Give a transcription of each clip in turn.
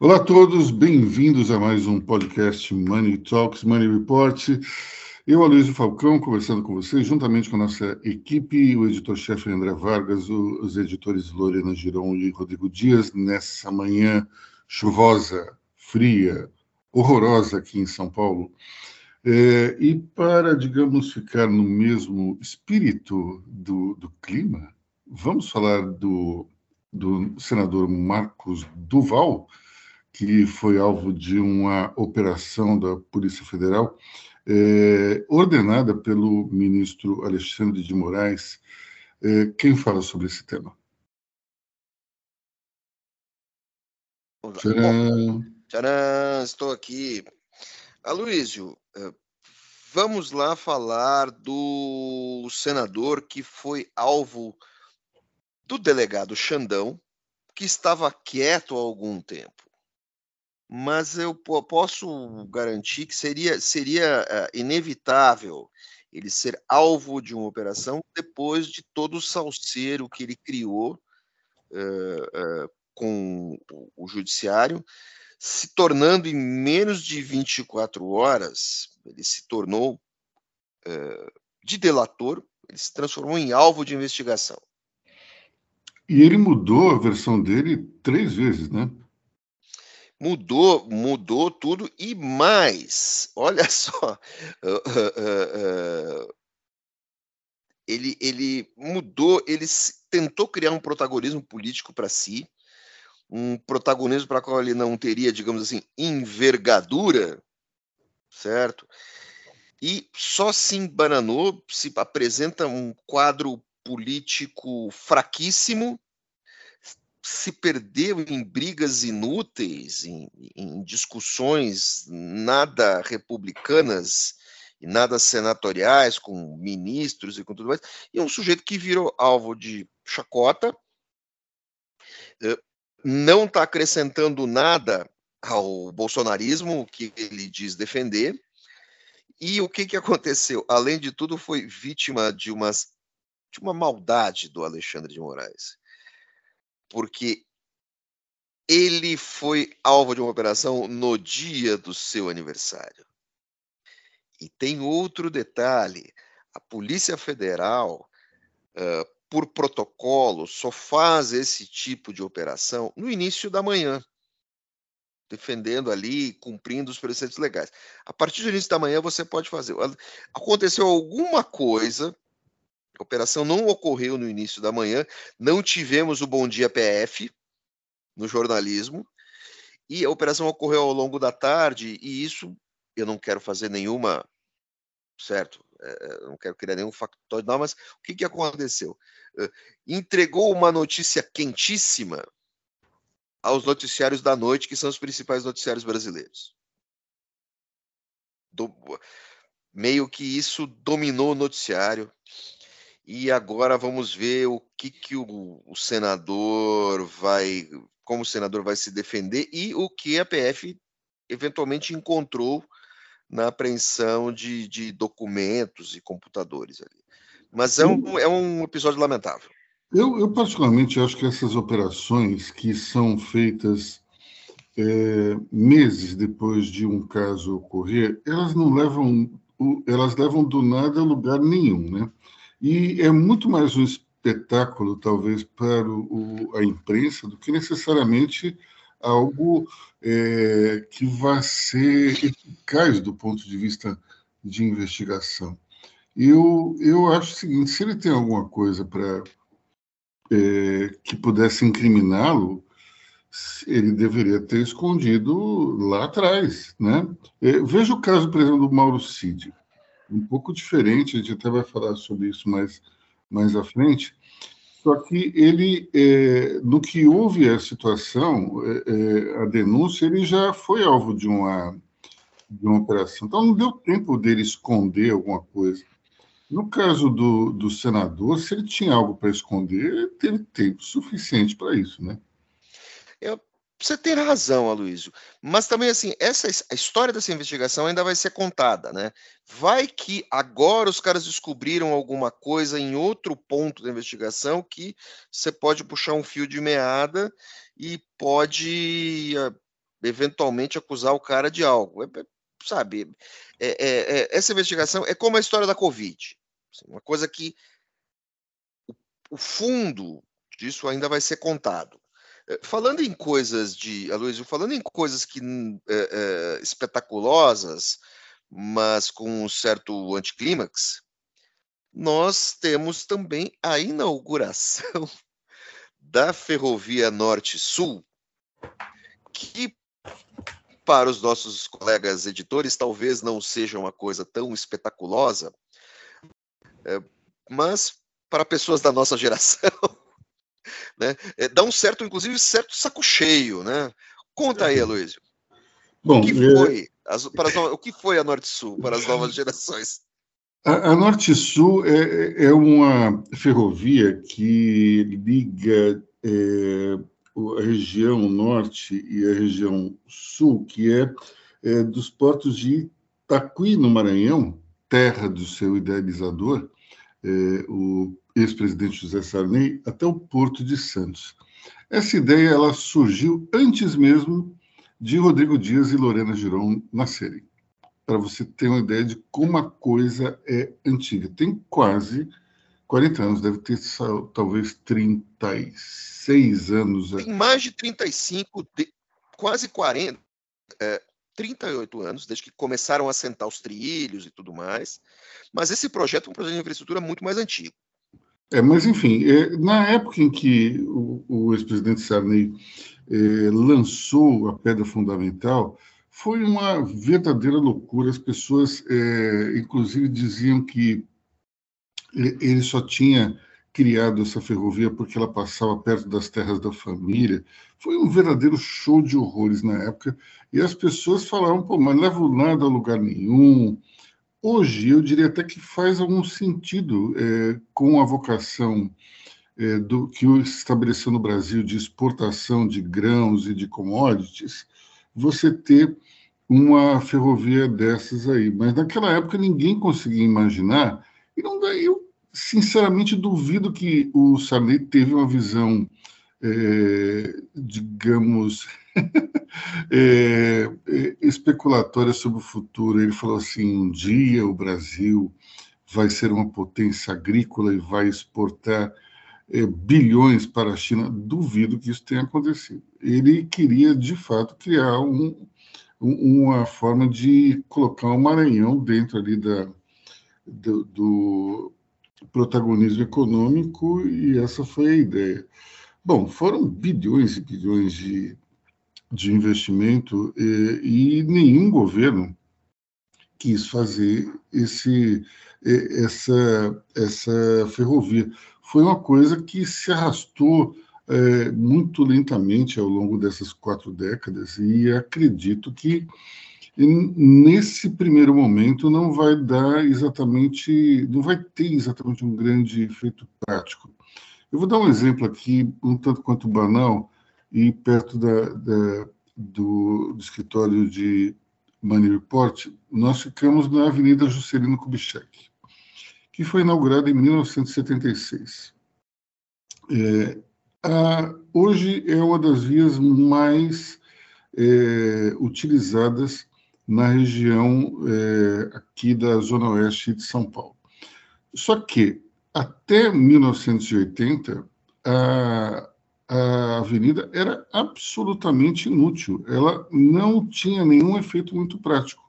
Olá a todos, bem-vindos a mais um podcast Money Talks, Money Report. Eu, Aloysio Falcão, conversando com vocês, juntamente com a nossa equipe, o editor-chefe André Vargas, os editores Lorena Giron e Rodrigo Dias, nessa manhã chuvosa, fria, horrorosa aqui em São Paulo. É, e para, digamos, ficar no mesmo espírito do, do clima, vamos falar do, do senador Marcos Duval, que foi alvo de uma operação da Polícia Federal, é, ordenada pelo ministro Alexandre de Moraes. É, quem fala sobre esse tema? Tcharam. Tcharam, estou aqui. Aloysio, vamos lá falar do senador que foi alvo do delegado Xandão, que estava quieto há algum tempo. Mas eu posso garantir que seria, seria uh, inevitável ele ser alvo de uma operação depois de todo o salseiro que ele criou uh, uh, com o judiciário, se tornando em menos de 24 horas, ele se tornou de delator, ele se transformou em alvo de investigação. E ele mudou a versão dele três vezes, né? Mudou, mudou tudo e mais. Olha só, uh, uh, ele, ele mudou, ele tentou criar um protagonismo político para si, um protagonismo para qual ele não teria, digamos assim, envergadura, certo? E só se embananou, se apresenta um quadro político fraquíssimo, se perdeu em brigas inúteis, em, em discussões nada republicanas e nada senatoriais com ministros e com tudo mais, e é um sujeito que virou alvo de chacota, eh, não está acrescentando nada ao bolsonarismo que ele diz defender. E o que, que aconteceu? Além de tudo, foi vítima de, umas, de uma maldade do Alexandre de Moraes porque ele foi alvo de uma operação no dia do seu aniversário. E tem outro detalhe: a Polícia Federal, uh, por protocolo, só faz esse tipo de operação no início da manhã, defendendo ali, cumprindo os preceitos legais. A partir do início da manhã você pode fazer. Aconteceu alguma coisa a operação não ocorreu no início da manhã, não tivemos o Bom Dia PF no jornalismo, e a operação ocorreu ao longo da tarde, e isso eu não quero fazer nenhuma, certo? É, não quero criar nenhum factório, não, mas o que, que aconteceu? Entregou uma notícia quentíssima aos noticiários da noite, que são os principais noticiários brasileiros. Do, meio que isso dominou o noticiário. E agora vamos ver o que, que o, o, senador vai, como o senador vai se defender e o que a PF eventualmente encontrou na apreensão de, de documentos e computadores ali. Mas é um, é um episódio lamentável. Eu, eu, particularmente acho que essas operações que são feitas é, meses depois de um caso ocorrer, elas não levam, elas levam do nada a lugar nenhum, né? E é muito mais um espetáculo, talvez, para o, a imprensa do que necessariamente algo é, que vai ser eficaz do ponto de vista de investigação. Eu, eu acho o seguinte: se ele tem alguma coisa para é, que pudesse incriminá-lo, ele deveria ter escondido lá atrás, né? É, veja o caso, por exemplo, do Mauro Cid um pouco diferente, a gente até vai falar sobre isso mais, mais à frente. Só que ele, é, no que houve a situação, é, é, a denúncia, ele já foi alvo de uma, de uma operação. Então, não deu tempo dele esconder alguma coisa. No caso do, do senador, se ele tinha algo para esconder, ele teve tempo suficiente para isso, né? Eu, você tem razão, Aloysio. Mas também, assim, essa a história dessa investigação ainda vai ser contada, né? Vai que agora os caras descobriram alguma coisa em outro ponto da investigação que você pode puxar um fio de meada e pode eh, eventualmente acusar o cara de algo. É, é sabe, é, é, é, essa investigação é como a história da Covid. Assim, uma coisa que o, o fundo disso ainda vai ser contado. Eh, falando em coisas de, Aloysio, falando em coisas que é, é, espetaculosas, mas com um certo anticlímax, nós temos também a inauguração da Ferrovia Norte-Sul, que para os nossos colegas editores talvez não seja uma coisa tão espetaculosa, mas para pessoas da nossa geração né? É, dá um certo, inclusive, certo saco cheio, né? Conta aí, Aloysio. Bom, o que é foi, as, para as, o que foi a Norte-Sul para as novas gerações? A, a Norte-Sul é, é uma ferrovia que liga é, a região norte e a região sul, que é, é dos portos de Itacuí, no Maranhão, terra do seu idealizador, é, o ex-presidente José Sarney até o Porto de Santos. Essa ideia ela surgiu antes mesmo de Rodrigo Dias e Lorena Giron nascerem. Para você ter uma ideia de como a coisa é antiga. Tem quase 40 anos, deve ter talvez 36 anos. Tem mais de 35, de, quase 40, é, 38 anos, desde que começaram a sentar os trilhos e tudo mais. Mas esse projeto é um projeto de infraestrutura muito mais antigo. É, mas, enfim, é, na época em que o, o ex-presidente Sarney é, lançou a pedra fundamental, foi uma verdadeira loucura. As pessoas, é, inclusive, diziam que ele só tinha criado essa ferrovia porque ela passava perto das terras da família. Foi um verdadeiro show de horrores na época. E as pessoas falavam, pô, mas leva nada a lugar nenhum, Hoje, eu diria até que faz algum sentido é, com a vocação é, do que estabeleceu no Brasil de exportação de grãos e de commodities, você ter uma ferrovia dessas aí. Mas naquela época ninguém conseguia imaginar, e não daí eu sinceramente duvido que o Sarney teve uma visão, é, digamos, é, é, especulatória sobre o futuro. Ele falou assim: um dia o Brasil vai ser uma potência agrícola e vai exportar é, bilhões para a China. Duvido que isso tenha acontecido. Ele queria, de fato, criar um, uma forma de colocar o Maranhão dentro ali da, do, do protagonismo econômico e essa foi a ideia. Bom, foram bilhões e bilhões de de investimento e, e nenhum governo quis fazer esse, essa, essa ferrovia. Foi uma coisa que se arrastou é, muito lentamente ao longo dessas quatro décadas e acredito que nesse primeiro momento não vai dar exatamente, não vai ter exatamente um grande efeito prático. Eu vou dar um exemplo aqui, um tanto quanto banal, e perto da, da, do, do, escritório de Money Report, nós ficamos na Avenida Juscelino Kubitschek, que foi inaugurada em 1976. É, a, hoje é uma das vias mais é, utilizadas na região é, aqui da Zona Oeste de São Paulo. Só que, até 1980, a, a avenida era absolutamente inútil. Ela não tinha nenhum efeito muito prático.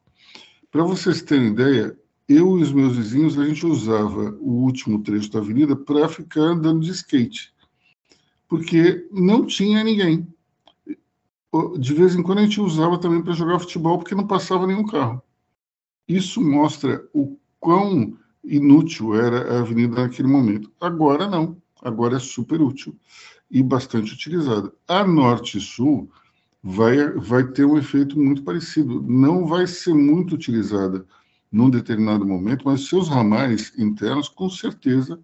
Para vocês terem ideia, eu e os meus vizinhos, a gente usava o último trecho da avenida para ficar andando de skate, porque não tinha ninguém. De vez em quando a gente usava também para jogar futebol, porque não passava nenhum carro. Isso mostra o quão inútil era a avenida naquele momento. Agora não, agora é super útil e bastante utilizada. A Norte e Sul vai, vai ter um efeito muito parecido. Não vai ser muito utilizada num determinado momento, mas seus ramais internos, com certeza,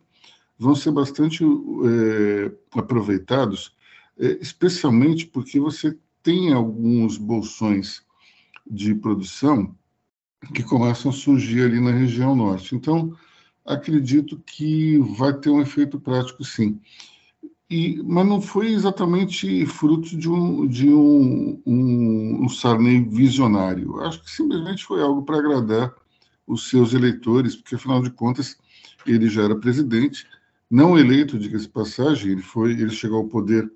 vão ser bastante é, aproveitados, é, especialmente porque você tem alguns bolsões de produção que começam a surgir ali na região norte. Então, acredito que vai ter um efeito prático, sim. E, mas não foi exatamente fruto de um, de um, um, um Sarney visionário. Acho que simplesmente foi algo para agradar os seus eleitores, porque afinal de contas ele já era presidente, não eleito, diga-se passagem, ele foi, ele chegou ao poder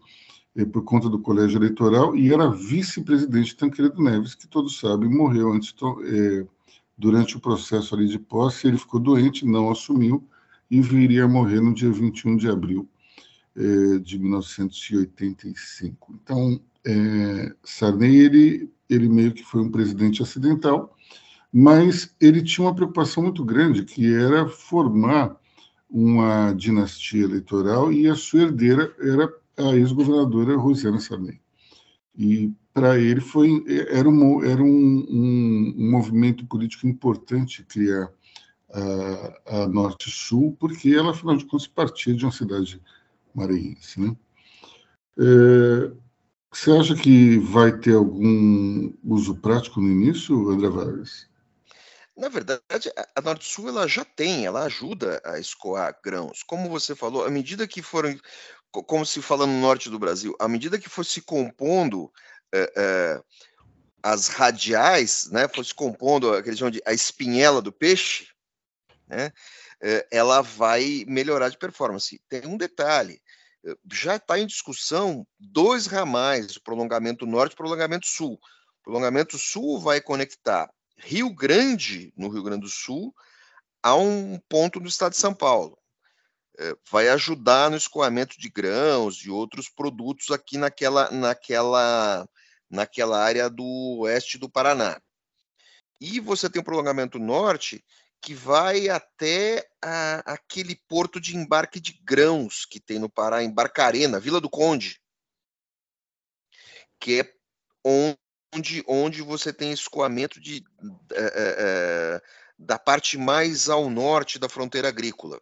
eh, por conta do colégio eleitoral e era vice-presidente Tancredo Neves, que todos sabem morreu antes eh, durante o processo ali de posse, ele ficou doente, não assumiu e viria a morrer no dia 21 de abril eh, de 1985. Então, eh, Sarney ele ele meio que foi um presidente acidental mas ele tinha uma preocupação muito grande, que era formar uma dinastia eleitoral e a sua herdeira era a ex-governadora Rosiana Sarney. E para ele foi era, um, era um, um, um, movimento político importante criar a, a Norte-Sul, porque ela, afinal de contas, partia de uma cidade maranhense. Né? É, você acha que vai ter algum uso prático no início, André Vargas? Na verdade, a Norte Sul ela já tem, ela ajuda a escoar grãos. Como você falou, à medida que foram, como se fala no norte do Brasil, à medida que for se compondo é, é, as radiais, né, for se compondo aquele de a espinhela do peixe, né, ela vai melhorar de performance. Tem um detalhe, já está em discussão dois ramais, o prolongamento norte e o prolongamento sul. O prolongamento sul vai conectar Rio Grande, no Rio Grande do Sul, a um ponto no estado de São Paulo. É, vai ajudar no escoamento de grãos e outros produtos aqui naquela, naquela, naquela área do oeste do Paraná. E você tem um prolongamento norte que vai até a, aquele porto de embarque de grãos que tem no Pará, em Barcarena, Vila do Conde, que é onde onde, você tem escoamento de, é, é, da parte mais ao norte da fronteira agrícola.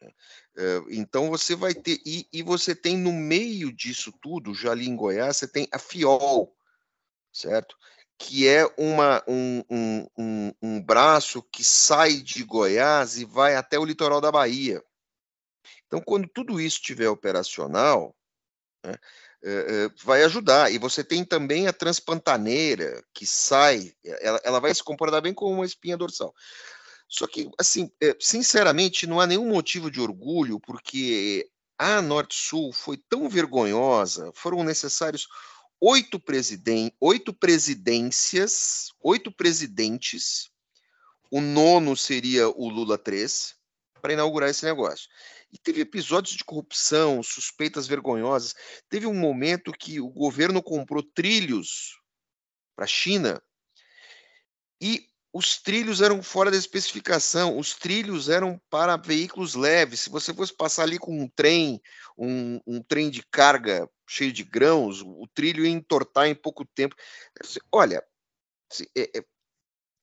É, então você vai ter, e, e, você tem no meio disso tudo, já ali em Goiás, você tem a FIOL, certo? Que é uma, um, um, um, um braço que sai de Goiás e vai até o litoral da Bahia. Então, quando tudo isso estiver operacional, né, uh, vai ajudar. E você tem também a transpantaneira, que sai, ela, ela vai se comportar bem como uma espinha dorsal. Só que, assim, sinceramente, não há nenhum motivo de orgulho, porque a Norte-Sul foi tão vergonhosa, foram necessários oito, presiden oito presidências, oito presidentes, o nono seria o Lula 3, para inaugurar esse negócio. E teve episódios de corrupção, suspeitas vergonhosas. Teve um momento que o governo comprou trilhos para a China e os trilhos eram fora da especificação, os trilhos eram para veículos leves. Se você fosse passar ali com um trem, um, um trem de carga cheio de grãos, o trilho ia entortar em pouco tempo. Olha, é, é,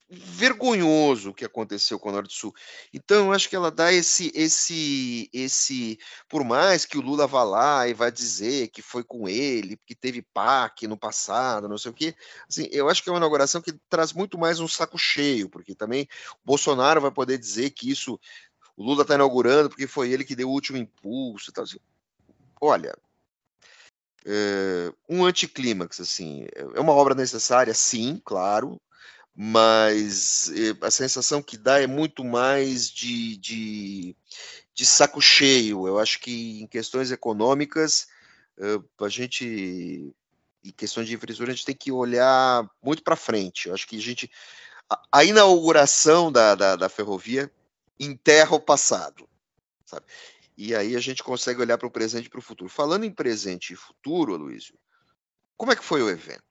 vergonhoso o que aconteceu com o Norte Sul. Então, eu acho que ela dá esse, esse, esse, por mais que o Lula vá lá e vá dizer que foi com ele, que teve PAC no passado, não sei o quê, assim, eu acho que é uma inauguração que traz muito mais um saco cheio, porque também o Bolsonaro vai poder dizer que isso, o Lula está inaugurando porque foi ele que deu o último impulso tal. Assim. Olha, é, um anticlímax, assim, é uma obra necessária, sim, claro, mas eh, a sensação que dá é muito mais de, de, de saco cheio. Eu acho que em questões econômicas, a gente, em questões de infraestrutura, a gente tem que olhar muito para frente. Eu acho que a gente. A, a inauguração da, da, da, ferrovia enterra o passado, sabe? E aí a gente consegue olhar para o presente e para o futuro. Falando em presente e futuro, Luísio, como é que foi o evento?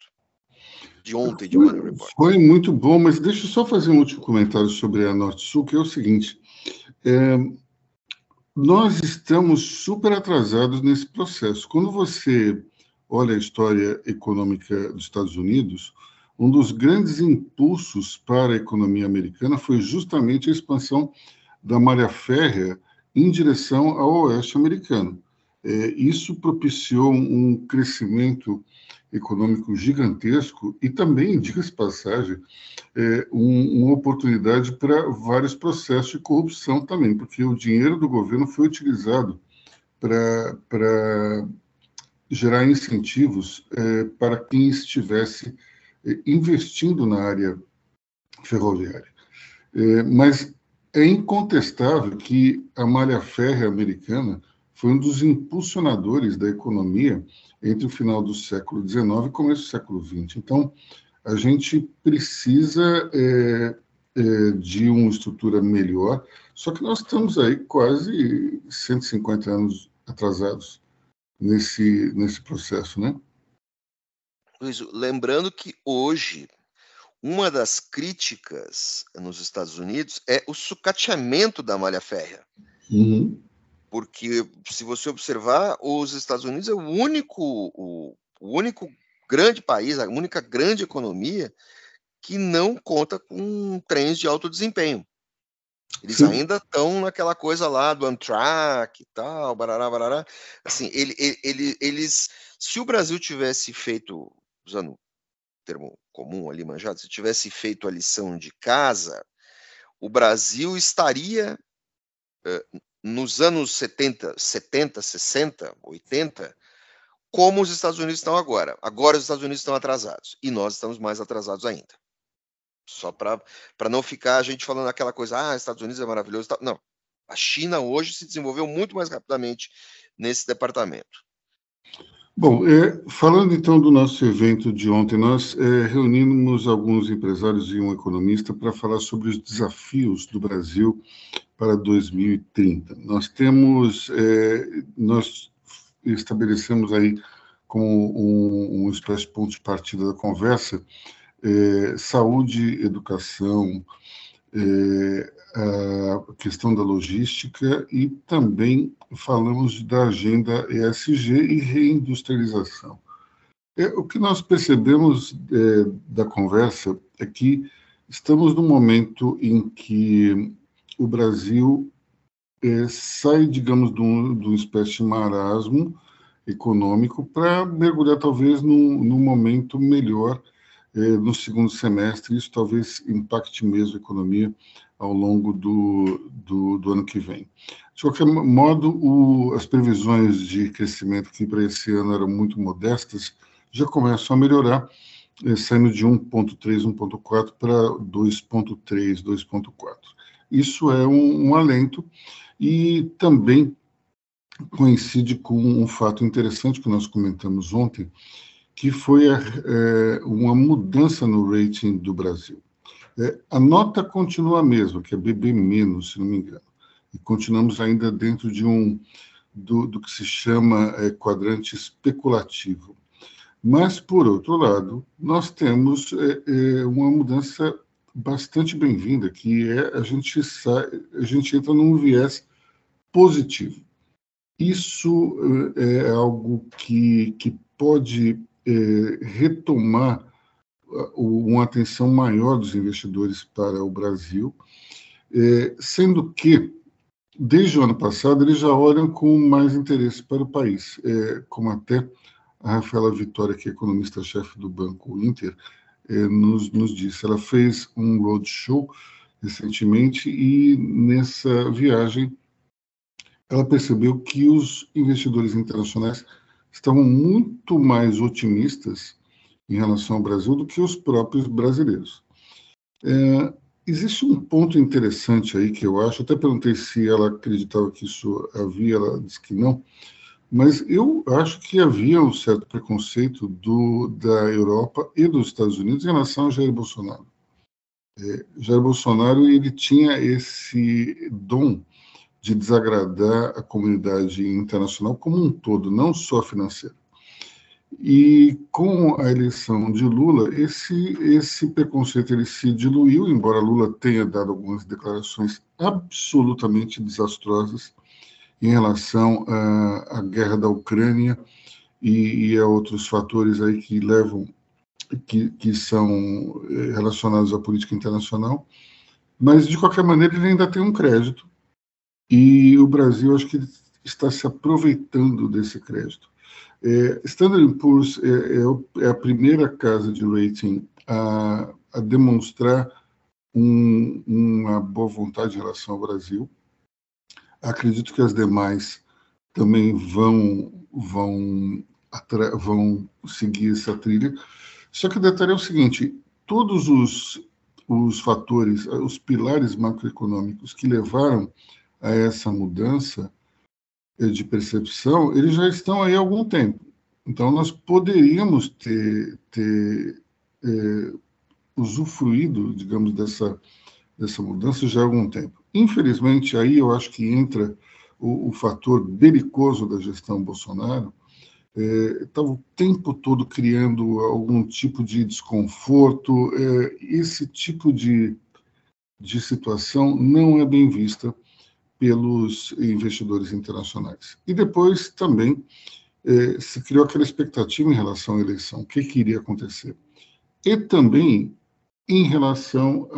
De ontem de Money Report. Foi muito bom, mas deixa eu só fazer um último comentário sobre a Norte Sul, que é o seguinte: é, nós estamos super atrasados nesse processo. Quando você olha a história econômica dos Estados Unidos, um dos grandes impulsos para a economia americana foi justamente a expansão da malha férrea em direção ao oeste americano. É, isso propiciou um crescimento econômico gigantesco e também, diga-se passagem, é, um, uma oportunidade para vários processos de corrupção também, porque o dinheiro do governo foi utilizado para gerar incentivos é, para quem estivesse é, investindo na área ferroviária. É, mas é incontestável que a malha férrea americana foi um dos impulsionadores da economia entre o final do século XIX e começo do século XX. Então, a gente precisa é, é, de uma estrutura melhor, só que nós estamos aí quase 150 anos atrasados nesse, nesse processo, né? Luiz, lembrando que hoje uma das críticas nos Estados Unidos é o sucateamento da malha férrea. Uhum porque se você observar, os Estados Unidos é o único, o, o único grande país, a única grande economia que não conta com trens de alto desempenho. Eles Sim. ainda estão naquela coisa lá do Amtrak e tal, barará, barará. Assim, ele, ele, eles, se o Brasil tivesse feito, usando o termo comum ali manjado, se tivesse feito a lição de casa, o Brasil estaria uh, nos anos 70, 70, 60, 80, como os Estados Unidos estão agora. Agora os Estados Unidos estão atrasados e nós estamos mais atrasados ainda. Só para não ficar a gente falando aquela coisa, ah, Estados Unidos é maravilhoso. Não, a China hoje se desenvolveu muito mais rapidamente nesse departamento. Bom, é, falando então do nosso evento de ontem, nós é, reunimos alguns empresários e um economista para falar sobre os desafios do Brasil para 2030. Nós temos, é, nós estabelecemos aí como um, uma espécie de ponto de partida da conversa, é, saúde, educação, é, a questão da logística e também falamos da agenda ESG e reindustrialização. É, o que nós percebemos é, da conversa é que estamos num momento em que o Brasil é, sai, digamos, de, um, uma espécie de marasmo econômico para mergulhar talvez num, num momento melhor é, no segundo semestre. Isso talvez impacte mesmo a economia ao longo do, do, do ano que vem. De qualquer modo, o, as previsões de crescimento que para esse ano eram muito modestas já começam a melhorar, eh, saindo de 1,3, 1,4 para 2,3, 2,4. Isso é um, um alento e também coincide com um fato interessante que nós comentamos ontem, que foi a, é, uma mudança no rating do Brasil. É, a nota continua a mesma, que é BB-, se não me engano. E continuamos ainda dentro de um do, do que se chama é, quadrante especulativo. Mas, por outro lado, nós temos é, é uma mudança bastante bem-vinda, que é a gente, sai, a gente entra num viés positivo. Isso é, é algo que, que pode é, retomar uma atenção maior dos investidores para o Brasil, é, sendo que, desde o ano passado, eles já olham com mais interesse para o país, é, como até a Rafaela Vitória, que é economista-chefe do Banco Inter, nos, nos disse. Ela fez um roadshow recentemente e, nessa viagem, ela percebeu que os investidores internacionais estavam muito mais otimistas em relação ao Brasil do que os próprios brasileiros. É, existe um ponto interessante aí que eu acho, até perguntei se ela acreditava que isso havia, ela disse que não, mas eu acho que havia um certo preconceito do, da Europa e dos Estados Unidos em relação a Jair Bolsonaro. É, Jair Bolsonaro ele tinha esse dom de desagradar a comunidade internacional como um todo, não só financeira. E com a eleição de Lula, esse, esse preconceito ele se diluiu, embora Lula tenha dado algumas declarações absolutamente desastrosas em relação à, à guerra da Ucrânia e, e, a outros fatores aí que levam, que, que são eh, relacionados à política internacional. Mas, de qualquer maneira, ele ainda tem um crédito. E o Brasil, acho que está se aproveitando desse crédito. É, Standard Poor's é, é, é, a primeira casa de rating a, a demonstrar um, uma boa vontade em relação ao Brasil. Acredito que as demais também vão vão vão seguir essa trilha. Só que o detalhe é o seguinte: todos os, os fatores, os pilares macroeconômicos que levaram a essa mudança de percepção, eles já estão aí há algum tempo. Então, nós poderíamos ter, ter é, usufruído, digamos, dessa, dessa mudança já há algum tempo. Infelizmente, aí eu acho que entra o, o fator belicoso da gestão Bolsonaro, estava é, o tempo todo criando algum tipo de desconforto. É, esse tipo de, de situação não é bem vista pelos investidores internacionais. E depois também é, se criou aquela expectativa em relação à eleição, o que, que iria acontecer. E também em relação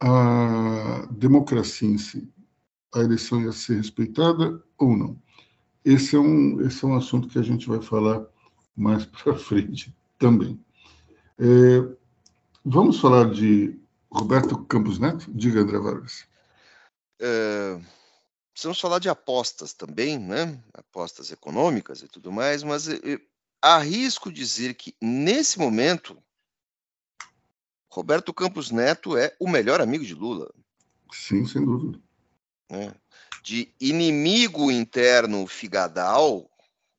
à democracia em si. A eleição ia ser respeitada ou não? Esse é um, esse é um assunto que a gente vai falar mais para frente também. É, vamos falar de Roberto Campos Neto? Diga, André Vargas. É, precisamos falar de apostas também, né? Apostas econômicas e tudo mais, mas eu, eu arrisco dizer que, nesse momento, Roberto Campos Neto é o melhor amigo de Lula. Sim, sem dúvida. É de inimigo interno figadal,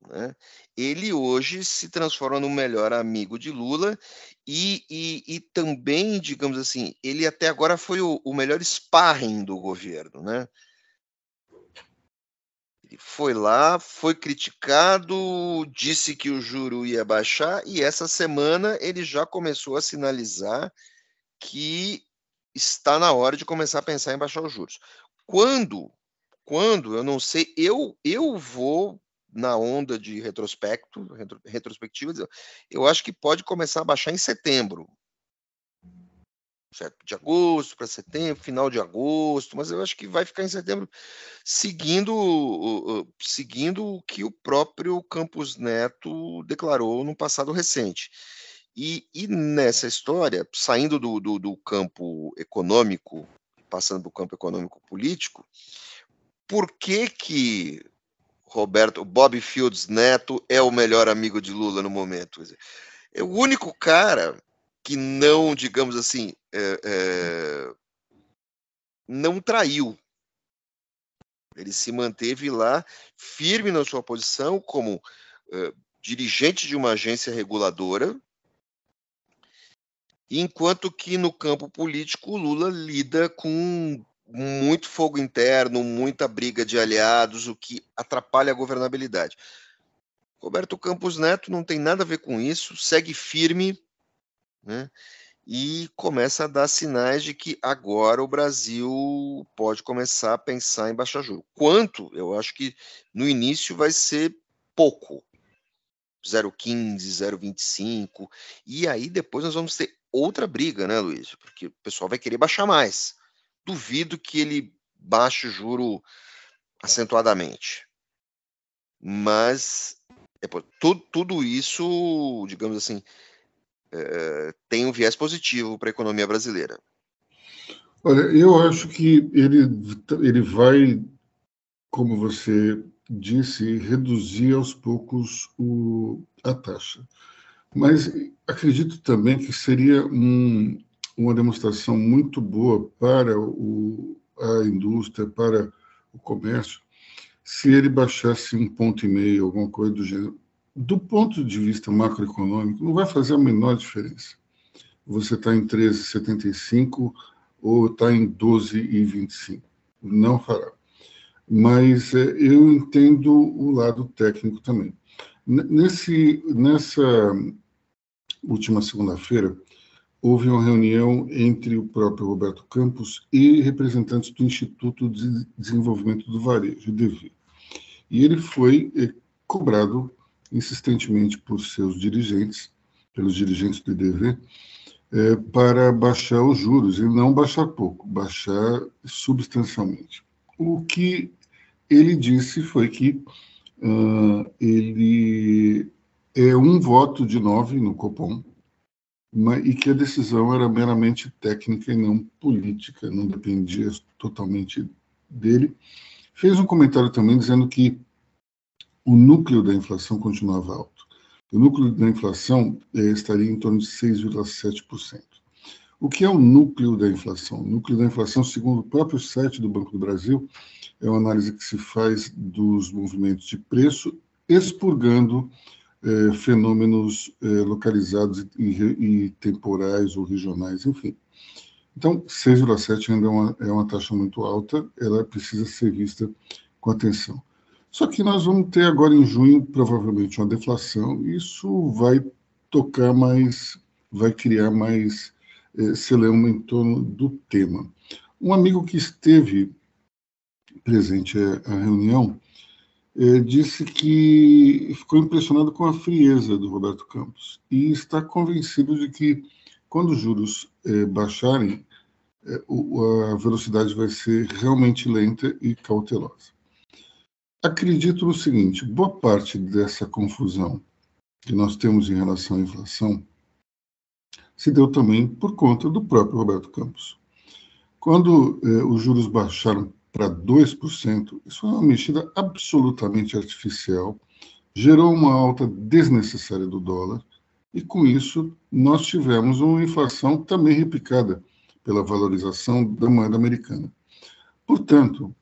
né, ele hoje se transforma no melhor amigo de Lula e, e, e, também, digamos assim, ele até agora foi o, o melhor sparring do governo, né? Foi lá, foi criticado, disse que o juro ia baixar e essa semana ele já começou a sinalizar que está na hora de começar a pensar em baixar os juros. Quando quando, eu não sei, eu, eu vou na onda de retrospecto, retro, retrospectiva, eu acho que pode começar a baixar em setembro. Certo? De agosto para setembro, final de agosto, mas eu acho que vai ficar em setembro, seguindo, seguindo o que o próprio Campos Neto declarou no passado recente. E, e nessa história, saindo do, do, do campo econômico, passando para o campo econômico político, por que que Roberto, Bob Fields Neto é o melhor amigo de Lula no momento? É o único cara que não, digamos assim, é, é, não traiu. Ele se manteve lá firme na sua posição como é, dirigente de uma agência reguladora, enquanto que no campo político Lula lida com muito fogo interno, muita briga de aliados, o que atrapalha a governabilidade. Roberto Campos Neto não tem nada a ver com isso, segue firme, né? E começa a dar sinais de que agora o Brasil pode começar a pensar em baixar juros. Quanto? Eu acho que no início vai ser pouco. 0,15, 0,25. E aí depois nós vamos ter outra briga, né, Luiz? Porque o pessoal vai querer baixar mais duvido que ele baixe o juro acentuadamente. Mas depois, tudo, tudo isso, digamos assim, é, tem um viés positivo para a economia brasileira. Olha, eu acho que ele, ele vai, como você disse, reduzir aos poucos o, a taxa. Mas acredito também que seria um, uma demonstração muito boa para o, a indústria, para o comércio, se ele baixasse um ponto e meio, alguma coisa do gênero. Do ponto de vista macroeconômico, não vai fazer a menor diferença. Você está em 13,75 ou está em 12,25. Não fará. Mas é, eu entendo o lado técnico também. Nesse, nessa última segunda-feira, houve uma reunião entre o próprio Roberto Campos e representantes do Instituto de Desenvolvimento do Varejo, IDV. E ele foi eh, cobrado insistentemente por seus dirigentes, pelos dirigentes do IDV, eh, para baixar os juros, e não baixar pouco, baixar substancialmente. O que ele disse foi que uh, ele é um voto de nove no Copom, e que a decisão era meramente técnica e não política, não dependia totalmente dele. Fez um comentário também dizendo que o núcleo da inflação continuava alto. O núcleo da inflação eh, estaria em torno de 6,7%. O que é o núcleo da inflação? O núcleo da inflação, segundo o próprio site do Banco do Brasil, é uma análise que se faz dos movimentos de preço, expurgando eh, fenômenos eh, localizados e, e, temporais ou regionais, enfim. Então, 6,7 ainda é uma, é uma taxa muito alta, ela precisa ser vista com atenção. Só que nós vamos ter agora em junho, provavelmente, uma deflação, isso vai tocar mais, vai criar mais eh, celeuma em torno do tema. Um amigo que esteve presente à reunião eh, disse que ficou impressionado com a frieza do Roberto Campos e está convencido de que, quando os juros eh, baixarem, a velocidade vai ser realmente lenta e cautelosa. Acredito no seguinte: boa parte dessa confusão que nós temos em relação à inflação se deu também por conta do próprio Roberto Campos. Quando eh, os juros baixaram para 2%, isso é uma mexida absolutamente artificial, gerou uma alta desnecessária do dólar, e com isso nós tivemos uma inflação também replicada pela valorização da moeda americana. Portanto,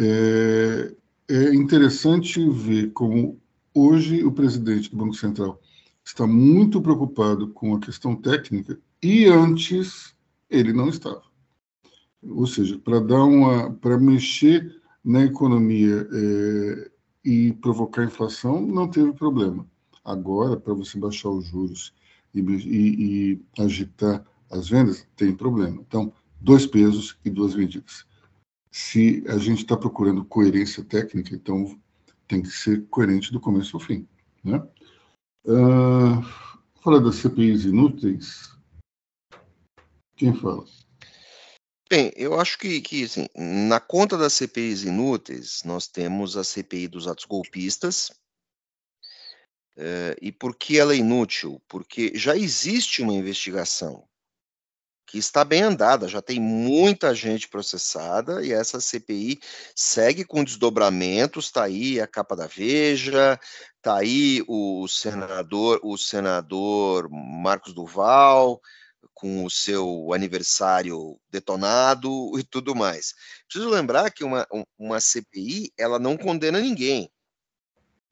é, é interessante ver como hoje o presidente do Banco Central está muito preocupado com a questão técnica e antes ele não estava. Ou seja, para dar uma, para mexer na economia é, e provocar inflação, não teve problema. Agora, para você baixar os juros e, e, e agitar as vendas, tem problema. Então, dois pesos e duas medidas. Se a gente está procurando coerência técnica, então tem que ser coerente do começo ao fim. Né? Uh, fala das CPIs inúteis. Quem fala? Bem, eu acho que, que assim, na conta das CPIs inúteis, nós temos a CPI dos atos golpistas. Eh, e por que ela é inútil? Porque já existe uma investigação que está bem andada, já tem muita gente processada e essa CPI segue com desdobramentos, está aí a capa da Veja, está aí o senador, o senador Marcos Duval, com o seu aniversário detonado e tudo mais. Preciso lembrar que uma, uma CPI ela não condena ninguém.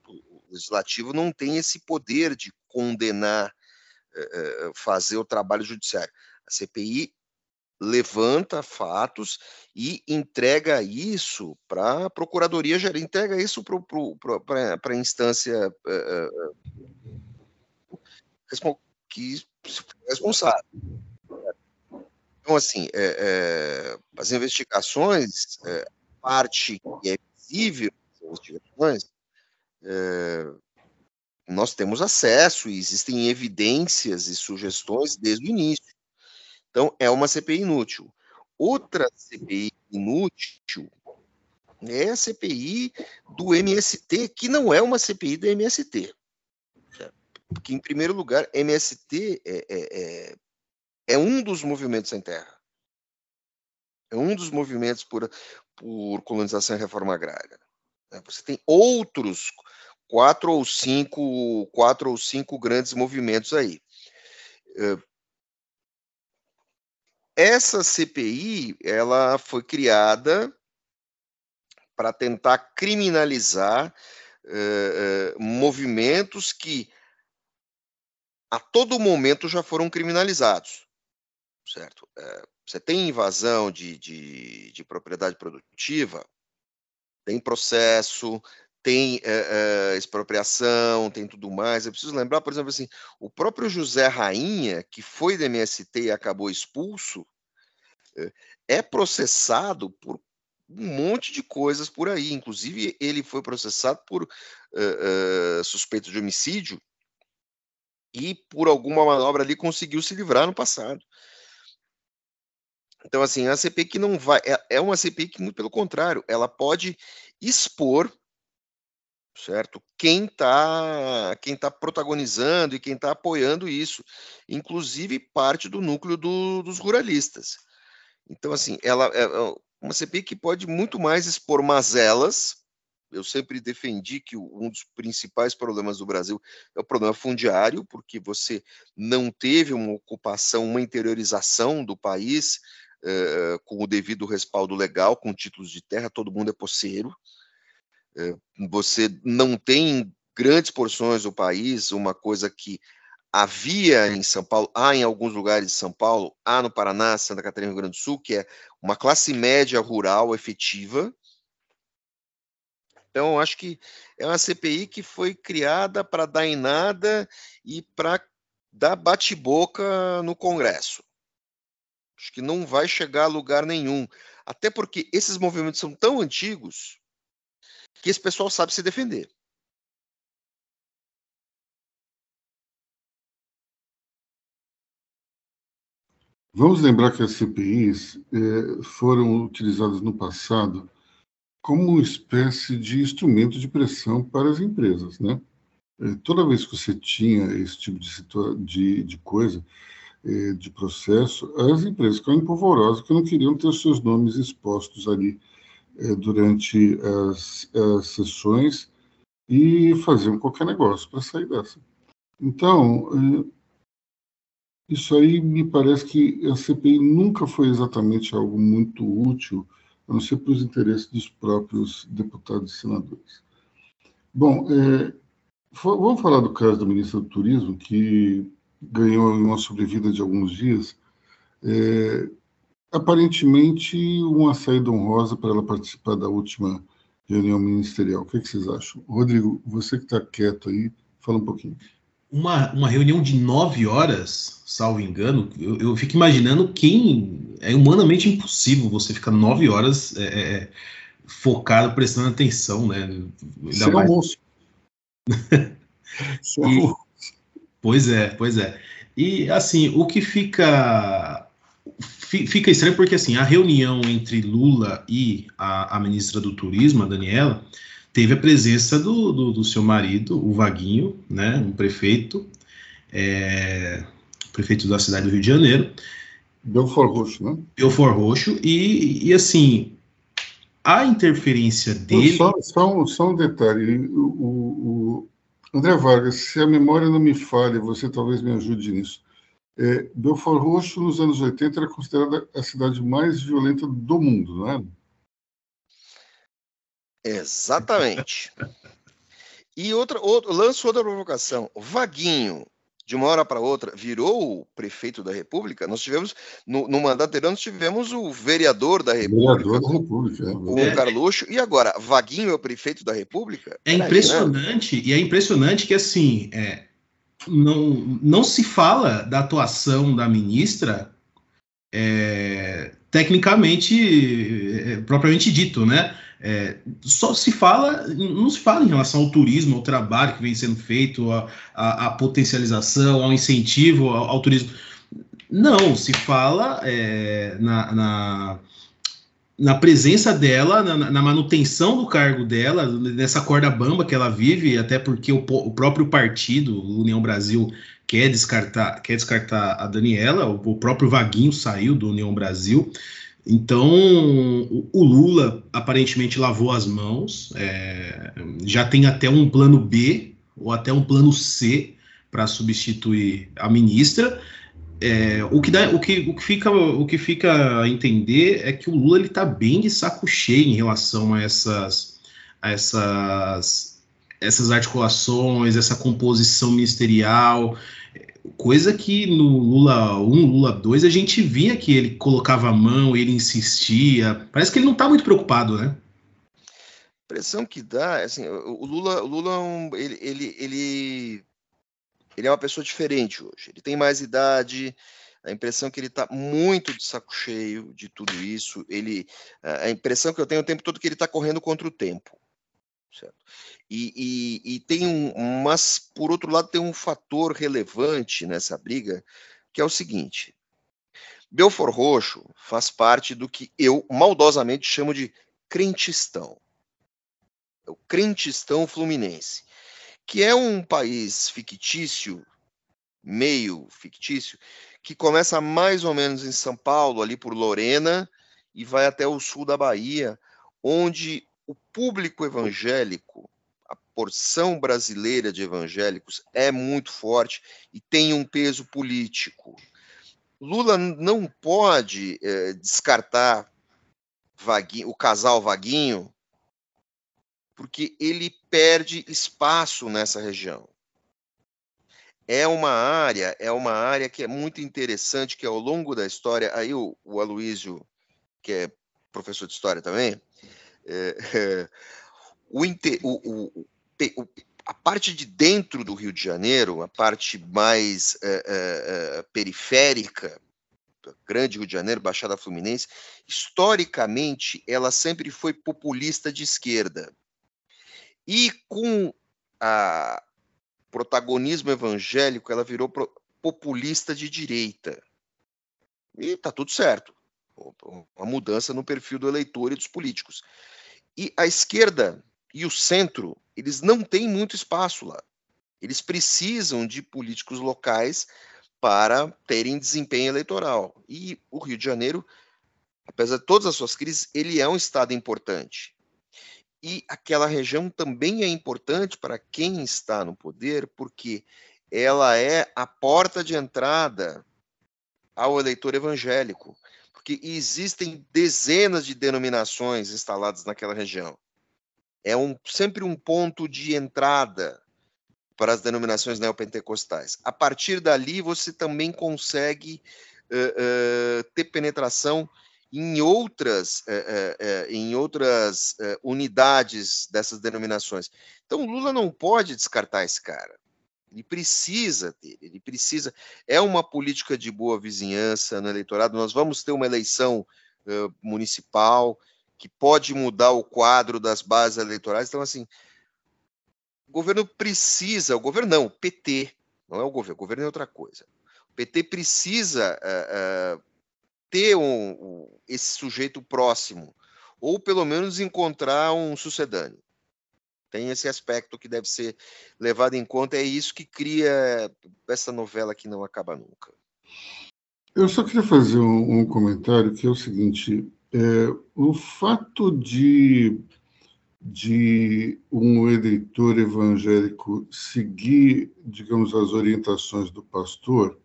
O legislativo não tem esse poder de condenar, eh, eh, fazer o trabalho judiciário. A CPI levanta fatos e entrega isso para a Procuradoria Geral, entrega isso para a instância uh, que responsável. Então, assim, é, é, as investigações, é, parte que é visível das investigações, é, nós temos acesso e existem evidências e sugestões desde o início. Então, é uma CPI inútil. Outra CPI inútil é a CPI do MST, que não é uma CPI do MST. Porque, em primeiro lugar, MST é, é, é, é um dos movimentos sem terra. É um dos movimentos por, por colonização e reforma agrária. Né. Você tem outros quatro ou cinco, quatro ou cinco grandes movimentos aí. Essa CPI, ela foi criada para tentar criminalizar uh, uh, movimentos que a todo momento já foram criminalizados, certo? É, você tem invasão de, de, de, propriedade produtiva, tem processo, tem é, é, expropriação, tem tudo mais. Eu preciso lembrar, por exemplo, assim, o próprio José Rainha, que foi da MST e acabou expulso, é, é processado por um monte de coisas por aí. Inclusive, ele foi processado por uh, uh, suspeito de homicídio e por alguma manobra ali conseguiu se livrar no passado. Então, assim, é uma CPI que não vai. É, é uma CPI que, muito pelo contrário, ela pode expor certo? Quem está quem tá protagonizando e quem está apoiando isso, inclusive parte do núcleo do, dos ruralistas. Então, assim, ela é, é uma CPI que pode muito mais expor mazelas. Eu sempre defendi que um dos principais problemas do Brasil é o problema fundiário, porque você não teve uma ocupação, uma interiorização do país eh, com o devido respaldo legal, com títulos de terra, todo mundo é poceiro. Eh, você não tem grandes porções do país, uma coisa que havia em São Paulo, há em alguns lugares de São Paulo, há no Paraná, Santa Catarina, Rio Grande do Sul, que é uma classe média rural efetiva. Então, acho que é uma CPI que foi criada para dar em nada e para dar bate-boca no Congresso. Acho que não vai chegar a lugar nenhum. Até porque esses movimentos são tão antigos que esse pessoal sabe se defender. Vamos lembrar que as CPIs eh, foram utilizadas no passado como uma espécie de instrumento de pressão para as empresas, né? Eh, toda vez que você tinha esse tipo de, de, de coisa, eh, de processo, as empresas ficavam empolvorosas porque não queriam ter seus nomes expostos ali durante as, as sessões e faziam qualquer negócio para sair dessa. Então, isso aí me parece que a CPI nunca foi exatamente algo muito útil, a não ser para os interesses dos próprios deputados e senadores. Bom, é, vamos falar do caso da ministra do Turismo, que ganhou uma sobrevida de alguns dias. É, aparentemente, uma saída honrosa para ela participar da última reunião ministerial. O que, é que vocês acham? Rodrigo, você que está quieto aí, fala um pouquinho uma, uma reunião de nove horas, salvo engano, eu, eu fico imaginando quem. É humanamente impossível você ficar nove horas é, é, é focado, prestando atenção, né? Ainda mais... almoço. e, pois é, pois é. E assim, o que fica fica estranho porque assim, a reunião entre Lula e a, a ministra do Turismo, a Daniela, teve a presença do, do, do seu marido, o Vaguinho, né, um prefeito, é, prefeito da cidade do Rio de Janeiro. Belfort Roxo, né? Belfort Roxo, e, e assim, a interferência dele. Só, só, um, só um detalhe: o, o, André Vargas, se a memória não me falha, você talvez me ajude nisso. É, Belfort Roxo, nos anos 80, era considerada a cidade mais violenta do mundo, não é? Exatamente. E outra, outro, lanço outra provocação. Vaguinho, de uma hora para outra, virou o prefeito da República. Nós tivemos, no, no mandato anterior, nós tivemos o vereador da República. Vereador da República. É. O é. Carluxo. E agora, Vaguinho é o prefeito da República? É impressionante, né? e é impressionante que, assim, é, não, não se fala da atuação da ministra é, tecnicamente, é, propriamente dito, né? É, só se fala, não se fala em relação ao turismo, ao trabalho que vem sendo feito, à potencialização, ao incentivo ao, ao, turismo. Não, se fala é, na, na, na, presença dela, na, na, manutenção do cargo dela, nessa corda bamba que ela vive, até porque o, o próprio partido, União Brasil, quer descartar, quer descartar a Daniela, o, o próprio Vaguinho saiu do União Brasil. Então, o Lula aparentemente lavou as mãos, é, já tem até um plano B ou até um plano C para substituir a ministra. É, o, que dá, o, que, o, que fica, o que fica a entender é que o Lula está bem de saco cheio em relação a essas, a essas, essas articulações, essa composição ministerial coisa que no Lula 1, Lula 2, a gente via que ele colocava a mão, ele insistia. Parece que ele não está muito preocupado, né? A impressão que dá, assim, o Lula, o Lula é ele, ele, ele, ele é uma pessoa diferente hoje. Ele tem mais idade, a impressão que ele está muito de saco cheio de tudo isso. Ele, a impressão que eu tenho o tempo todo é que ele está correndo contra o tempo. Certo? E, e, e, tem um, mas por outro lado tem um fator relevante nessa briga, que é o seguinte: Belfor Roxo faz parte do que eu maldosamente chamo de crentistão. o Crentistão Fluminense, que é um país fictício, meio fictício, que começa mais ou menos em São Paulo, ali por Lorena, e vai até o sul da Bahia, onde o público evangélico, a porção brasileira de evangélicos é muito forte e tem um peso político. Lula não pode é, descartar Vaguinho, o casal Vaguinho, porque ele perde espaço nessa região. É uma área, é uma área que é muito interessante, que ao longo da história, aí o, o que é professor de história também, é, é, o, o, o, a parte de dentro do Rio de Janeiro, a parte mais é, é, é periférica, grande Rio de Janeiro, Baixada Fluminense, historicamente ela sempre foi populista de esquerda. E com a protagonismo evangélico, ela virou populista de direita. E tá tudo certo. Uma mudança no perfil do eleitor e dos políticos. E a esquerda e o centro, eles não têm muito espaço lá. Eles precisam de políticos locais para terem desempenho eleitoral. E o Rio de Janeiro, apesar de todas as suas crises, ele é um estado importante. E aquela região também é importante para quem está no poder, porque ela é a porta de entrada ao eleitor evangélico, porque existem dezenas de denominações instaladas naquela região. É um, sempre um ponto de entrada para as denominações neopentecostais. A partir dali, você também consegue uh, uh, ter penetração em outras, é, é, em outras é, unidades dessas denominações. Então, Lula não pode descartar esse cara. Ele precisa ter, ele precisa. É uma política de boa vizinhança no eleitorado. Nós vamos ter uma eleição uh, municipal que pode mudar o quadro das bases eleitorais. Então, assim, o governo precisa, o governo não, o PT, não é o governo, o governo é outra coisa. O PT precisa uh, uh, ter um, um, esse sujeito próximo, ou pelo menos encontrar um sucedâneo. Tem esse aspecto que deve ser levado em conta, é isso que cria essa novela que não acaba nunca. Eu só queria fazer um, um comentário que é o seguinte: é, o fato de, de um eleitor evangélico seguir, digamos, as orientações do pastor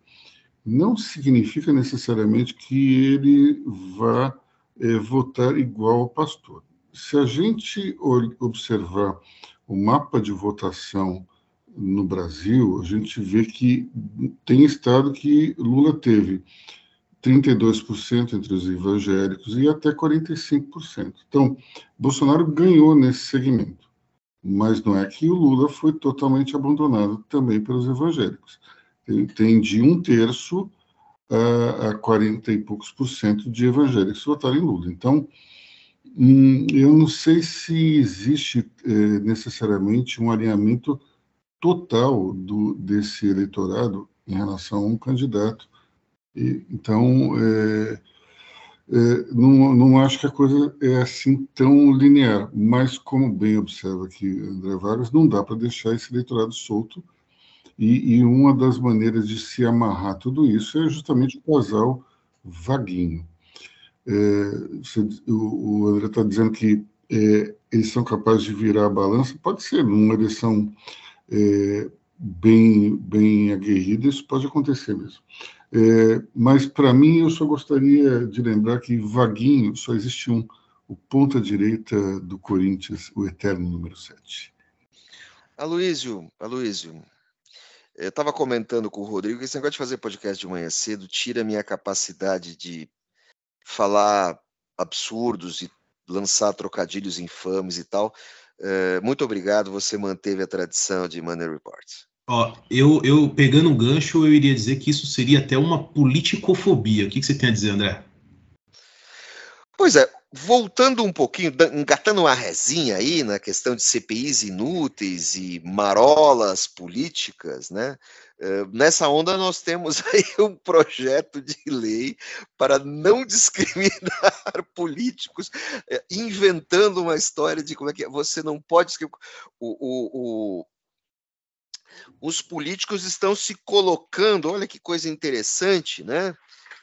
não significa necessariamente que ele vá é, votar igual ao pastor. Se a gente observar o mapa de votação no Brasil, a gente vê que tem estado que Lula teve 32% entre os evangélicos e até 45%. Então, Bolsonaro ganhou nesse segmento, mas não é que o Lula foi totalmente abandonado também pelos evangélicos tem de um terço a, a 40 e poucos por cento de evangélicos votaram em Lula. Então, hum, eu não sei se existe é, necessariamente um alinhamento total do, desse eleitorado em relação a um candidato. E, então, é, é, não, não acho que a coisa é assim tão linear, mas como bem observa aqui André Vargas, não dá para deixar esse eleitorado solto e, e, uma das maneiras de se amarrar tudo isso é justamente o casal Vaguinho. É, o, o André está dizendo que é, eles são capazes de virar a balança, pode ser, numa eleição é, bem, bem aguerrida, isso pode acontecer mesmo. É, mas, para mim, eu só gostaria de lembrar que Vaguinho só existe um, o ponta-direita do Corinthians, o eterno número 7. Aloísio, Aloísio, eu estava comentando com o Rodrigo que esse negócio de fazer podcast de manhã cedo tira a minha capacidade de falar absurdos e lançar trocadilhos infames e tal. É, muito obrigado, você manteve a tradição de Money Reports. Ó, eu, eu pegando um gancho, eu iria dizer que isso seria até uma politicofobia. O que, que você tem a dizer, André? Pois é, voltando um pouquinho, engatando uma resinha aí na questão de CPIs inúteis e marolas políticas, né? Eh, nessa onda nós temos aí um projeto de lei para não discriminar políticos, eh, inventando uma história de como é que é. você não pode o, o, o, os políticos estão se colocando, olha que coisa interessante, né?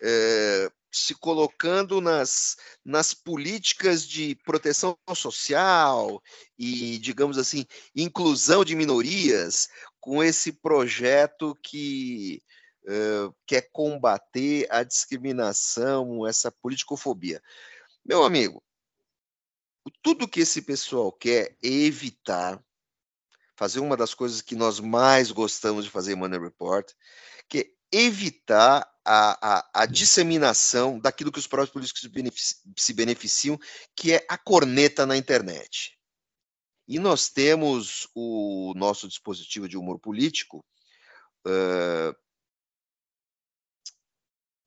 É, se colocando nas, nas políticas de proteção social e, digamos assim, inclusão de minorias, com esse projeto que uh, quer combater a discriminação, essa politicofobia. Meu amigo, tudo que esse pessoal quer é evitar fazer uma das coisas que nós mais gostamos de fazer em Money Report, que é evitar a, a, a, disseminação daquilo que os próprios políticos se, beneficiam, que é a corneta na internet. E nós temos o nosso dispositivo de humor político, uh,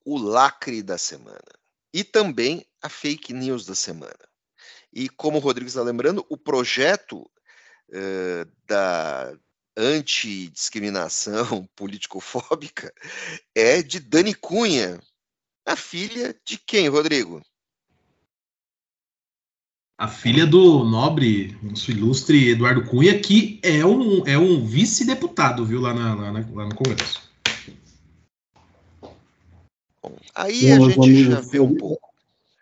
o lacre da semana, e também a fake news da semana. E como o Rodrigo está lembrando, o projeto uh, da antidiscriminação político-fóbica é de Dani Cunha, a filha de quem, Rodrigo? A filha do nobre, nosso ilustre Eduardo Cunha, que é um, é um vice-deputado, viu, lá, na, lá, na, lá, no Congresso. Bom, aí Bom, a gente amigos, já vê um pouco.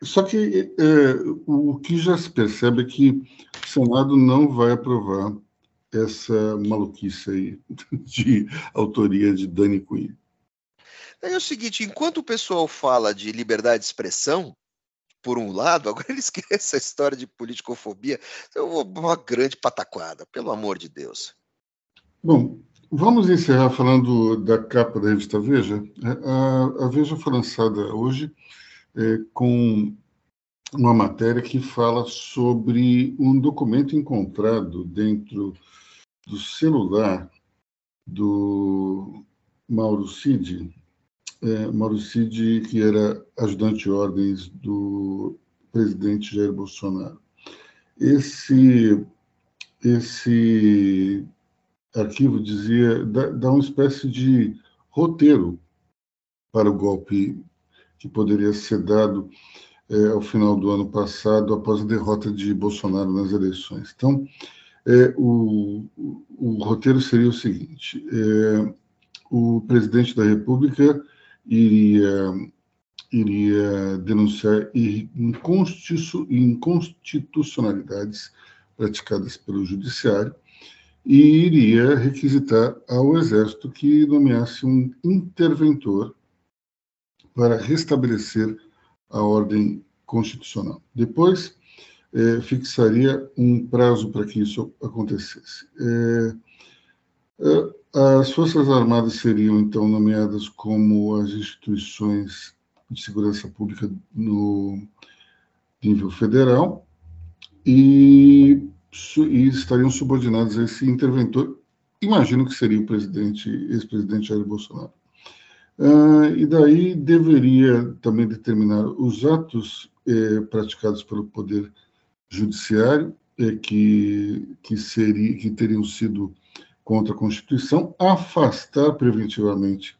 Só que é, o que já se percebe é que o Senado não vai aprovar essa maluquice aí de autoria de Dani Cunha. É o seguinte, enquanto o pessoal fala de liberdade de expressão, por um lado, agora eles querem essa história de politicofobia, é uma grande pataquada, pelo amor de Deus. Bom, vamos encerrar falando da capa da revista Veja. A, a Veja foi lançada hoje é, com uma matéria que fala sobre um documento encontrado dentro do celular do Mauro Cid, é, Mauro Cid, que era ajudante de ordens do presidente Jair Bolsonaro. Esse, esse arquivo dizia, dá, dá uma espécie de roteiro para o golpe que poderia ser dado é, ao final do ano passado, após a derrota de Bolsonaro nas eleições. Então, é, o, o, roteiro seria o seguinte: é, o presidente da República iria, iria denunciar inconstitucionalidades praticadas pelo Judiciário e iria requisitar ao Exército que nomeasse um interventor para restabelecer a ordem constitucional. Depois, é, fixaria um prazo para que isso acontecesse. É, é, as Forças Armadas seriam, então, nomeadas como as instituições de segurança pública no nível federal e, e estariam subordinadas a esse interventor, imagino que seria o presidente, ex-presidente Jair Bolsonaro. Uh, e daí deveria também determinar os atos eh, praticados pelo Poder judiciário é, que, que, seria, que teriam sido contra a Constituição, afastar preventivamente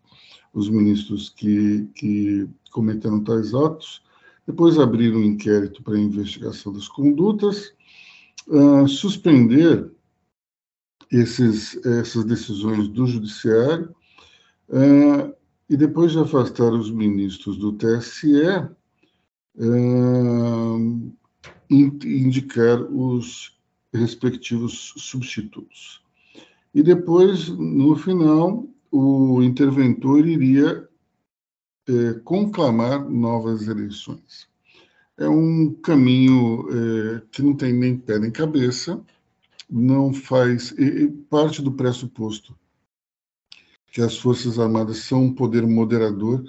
os ministros que, que cometeram tais atos, depois abrir um inquérito para investigação das condutas, uh, suspender esses, essas decisões do Judiciário, uh, e depois de afastar os ministros do TSE, uh, indicar os respectivos substitutos. E depois, no final, o interventor iria é, conclamar novas eleições. É um caminho é, que não tem nem pé nem cabeça, não faz e, parte do pressuposto que as Forças Armadas são um poder moderador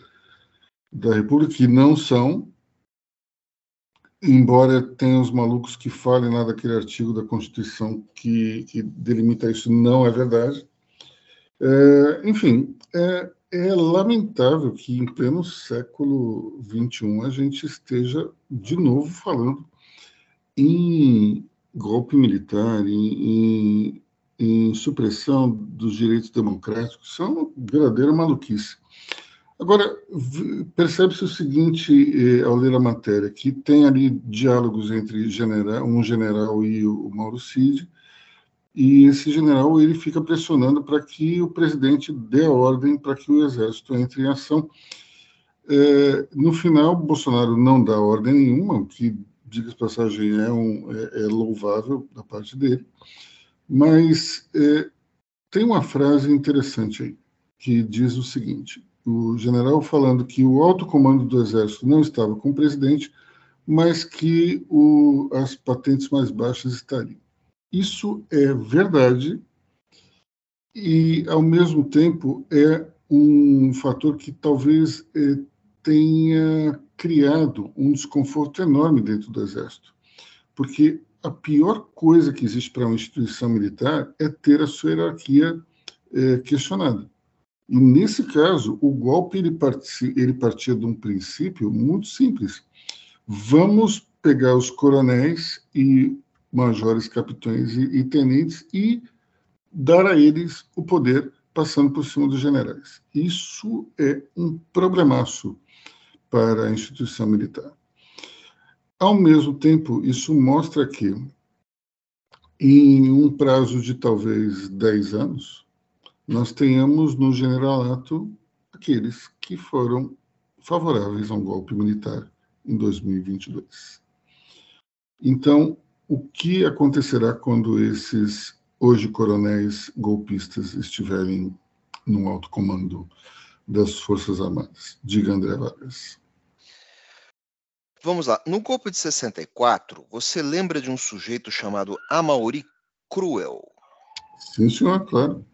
da República, que não são, embora tenha os malucos que falem lá daquele artigo da Constituição que, que delimita isso, não é verdade. É, enfim, é, é lamentável que em pleno século XXI a gente esteja de novo falando em golpe militar, em, em, em supressão dos direitos democráticos. Isso é uma verdadeira maluquice. Agora, percebe-se o seguinte, eh, ao ler a matéria, que tem ali diálogos entre general, um general e o Mauro Cid, e esse general ele fica pressionando para que o presidente dê ordem para que o exército entre em ação. É, no final, Bolsonaro não dá ordem nenhuma, o que, diga-se passagem, é, um, é, é, louvável da parte dele, mas é, tem uma frase interessante aí, que diz o seguinte: o general falando que o alto comando do exército não estava com o presidente, mas que o, as patentes mais baixas estariam. Isso é verdade e, ao mesmo tempo, é um fator que talvez é, tenha criado um desconforto enorme dentro do Exército. Porque a pior coisa que existe para uma instituição militar é ter a sua hierarquia é, questionada. Nesse caso, o golpe ele, partia, ele partia de um princípio muito simples. Vamos pegar os coronéis e majores, capitães e, e tenentes e dar a eles o poder passando por cima dos generais. Isso é um problemaço para a instituição militar. Ao mesmo tempo, isso mostra que, em um prazo de talvez 10 anos, nós tenhamos no generalato aqueles que foram favoráveis a um golpe militar em 2022. Então, o que acontecerá quando esses hoje coronéis golpistas estiverem no alto comando das Forças Armadas? Diga, André Vargas. Vamos lá. No golpe de 64, você lembra de um sujeito chamado Amaury Cruel? Sim, senhor, claro.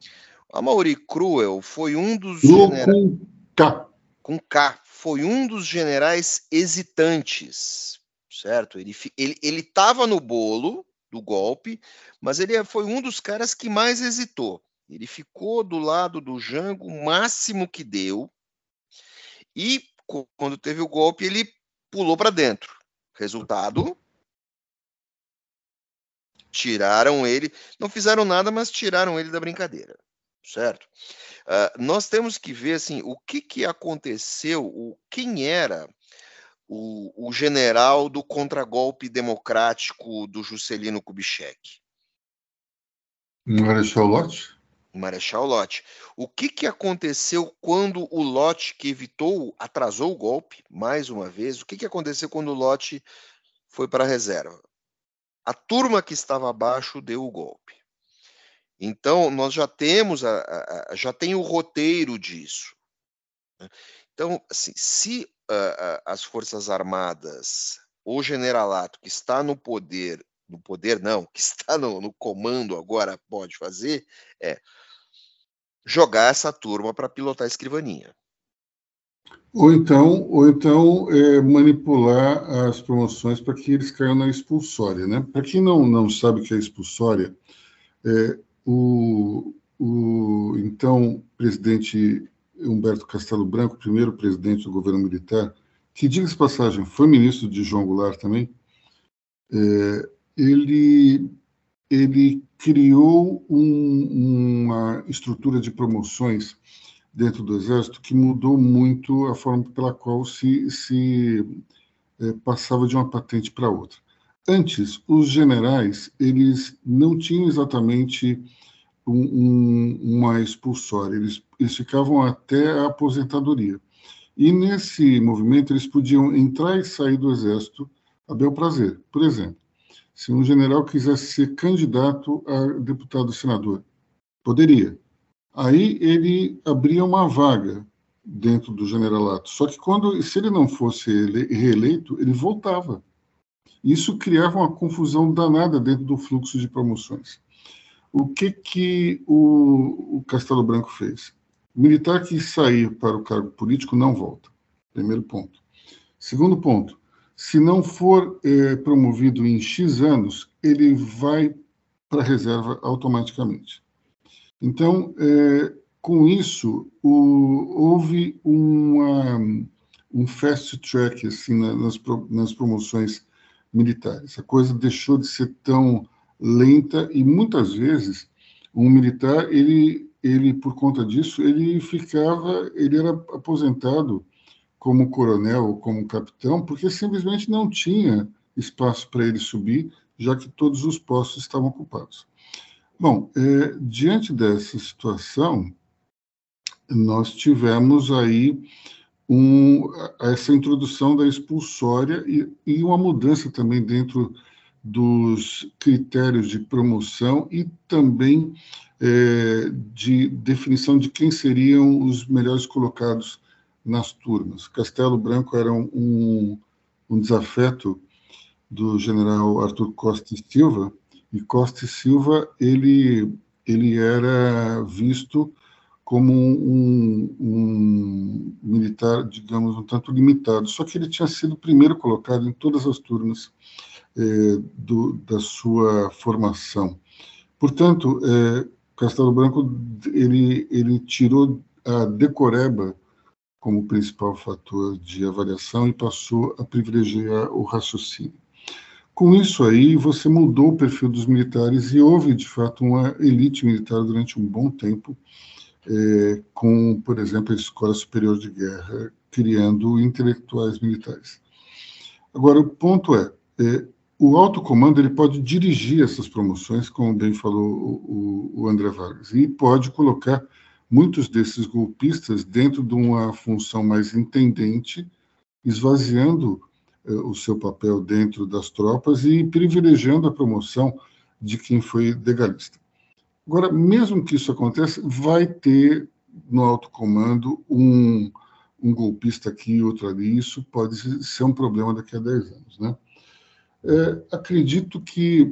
Amaury Cruel foi um dos. Genera... Com K. Com K. Foi um dos generais hesitantes certo? Ele ele ele estava no bolo do golpe, mas ele foi um dos caras que mais hesitou. Ele ficou do lado do Jango o máximo que deu. E quando teve o golpe, ele pulou para dentro. Resultado: tiraram ele, não fizeram nada, mas tiraram ele da brincadeira, certo? Uh, nós temos que ver assim o que, que aconteceu, o quem era o, o general do contragolpe democrático do Juscelino Kubitschek? Marechal Lott? Marechal Lott. O que, que aconteceu quando o Lott, que evitou, atrasou o golpe, mais uma vez, o que, que aconteceu quando o Lott foi para a reserva? A turma que estava abaixo deu o golpe. Então, nós já temos, a, a, já tem o roteiro disso. Né? Então, assim, se uh, as Forças Armadas, o generalato que está no poder, no poder não, que está no, no comando agora pode fazer, é jogar essa turma para pilotar a escrivaninha. Ou então, ou então é, manipular as promoções para que eles caiam na expulsória. Né? Para quem não, não sabe o que é expulsória, é, o, o então presidente Humberto Castelo Branco, primeiro presidente do governo militar, que, diga-se passagem, foi ministro de João Goulart também, é, ele, ele criou um, uma estrutura de promoções dentro do Exército que mudou muito a forma pela qual se, se é, passava de uma patente para outra. Antes, os generais eles não tinham exatamente um, um, uma expulsória, eles, eles ficavam até a aposentadoria. E nesse movimento eles podiam entrar e sair do exército a bel prazer. Por exemplo, se um general quisesse ser candidato a deputado senador, poderia. Aí ele abria uma vaga dentro do generalato. Só que quando, se ele não fosse reeleito, ele voltava. Isso criava uma confusão danada dentro do fluxo de promoções. O que, que o, o Castelo Branco fez? Militar que sair para o cargo político não volta. Primeiro ponto. Segundo ponto, se não for é, promovido em X anos, ele vai para a reserva automaticamente. Então, é, com isso, o, houve uma, um fast track assim, nas, nas promoções militares. A coisa deixou de ser tão lenta e muitas vezes um militar ele ele por conta disso ele ficava ele era aposentado como coronel ou como capitão porque simplesmente não tinha espaço para ele subir já que todos os postos estavam ocupados bom é, diante dessa situação nós tivemos aí um, essa introdução da expulsória e, e uma mudança também dentro dos critérios de promoção e também é, de definição de quem seriam os melhores colocados nas turmas. Castelo Branco era um, um desafeto do general Arthur Costa e Silva, e Costa e Silva ele, ele era visto como um, um, militar, digamos, um tanto limitado. Só que ele tinha sido o primeiro colocado em todas as turmas é, do, da sua formação. Portanto, é, Castelo Branco ele, ele tirou a decoreba como principal fator de avaliação e passou a privilegiar o raciocínio. Com isso aí, você mudou o perfil dos militares e houve, de fato, uma elite militar durante um bom tempo, é, com, por exemplo, a Escola Superior de Guerra, criando intelectuais militares. Agora, o ponto é, é o alto comando ele pode dirigir essas promoções, como bem falou o, o, André Vargas, e pode colocar muitos desses golpistas dentro de uma função mais intendente, esvaziando eh, o seu papel dentro das tropas e privilegiando a promoção de quem foi legalista. Agora, mesmo que isso aconteça, vai ter no alto comando um, um golpista aqui, outro ali. Isso pode ser um problema daqui a 10 anos. Né? É, acredito que